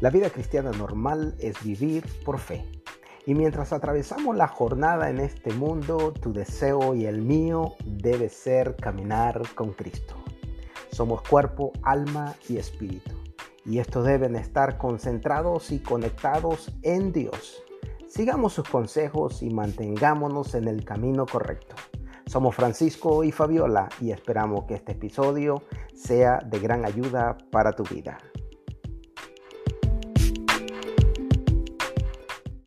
La vida cristiana normal es vivir por fe. Y mientras atravesamos la jornada en este mundo, tu deseo y el mío debe ser caminar con Cristo. Somos cuerpo, alma y espíritu. Y estos deben estar concentrados y conectados en Dios. Sigamos sus consejos y mantengámonos en el camino correcto. Somos Francisco y Fabiola y esperamos que este episodio sea de gran ayuda para tu vida.